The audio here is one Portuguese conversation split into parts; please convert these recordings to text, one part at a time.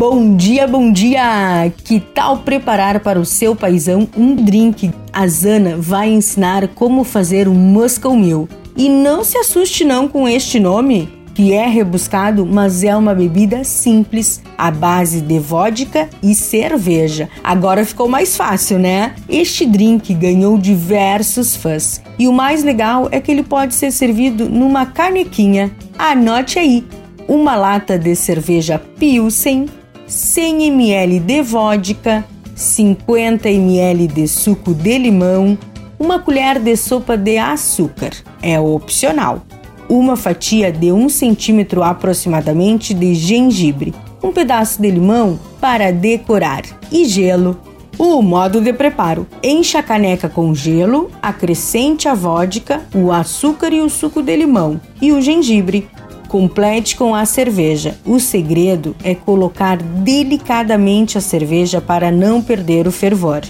Bom dia, bom dia! Que tal preparar para o seu paizão um drink? A Zana vai ensinar como fazer um Moscow Mule. E não se assuste não com este nome, que é rebuscado, mas é uma bebida simples, à base de vodka e cerveja. Agora ficou mais fácil, né? Este drink ganhou diversos fãs. E o mais legal é que ele pode ser servido numa canequinha. Anote aí: uma lata de cerveja Pilsen, 100 ml de vodka, 50 ml de suco de limão, uma colher de sopa de açúcar. É opcional. Uma fatia de 1 centímetro aproximadamente de gengibre, um pedaço de limão para decorar e gelo. O modo de preparo: encha a caneca com gelo, acrescente a vodka, o açúcar e o suco de limão e o gengibre. Complete com a cerveja. O segredo é colocar delicadamente a cerveja para não perder o fervor.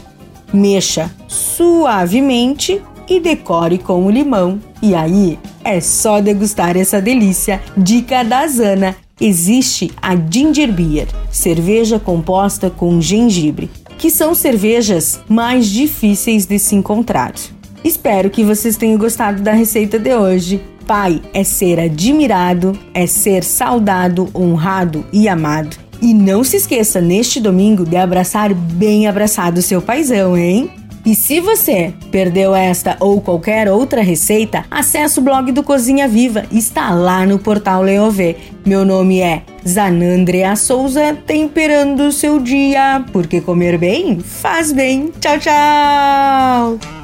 Mexa suavemente e decore com o limão. E aí é só degustar essa delícia. Dica da Zana: existe a Ginger Beer, cerveja composta com gengibre, que são cervejas mais difíceis de se encontrar. Espero que vocês tenham gostado da receita de hoje. Pai é ser admirado, é ser saudado, honrado e amado. E não se esqueça neste domingo de abraçar bem abraçado seu paizão, hein? E se você perdeu esta ou qualquer outra receita, acesse o blog do Cozinha Viva, está lá no portal Leovê. Meu nome é Zanandrea Souza, temperando o seu dia, porque comer bem faz bem. Tchau, tchau!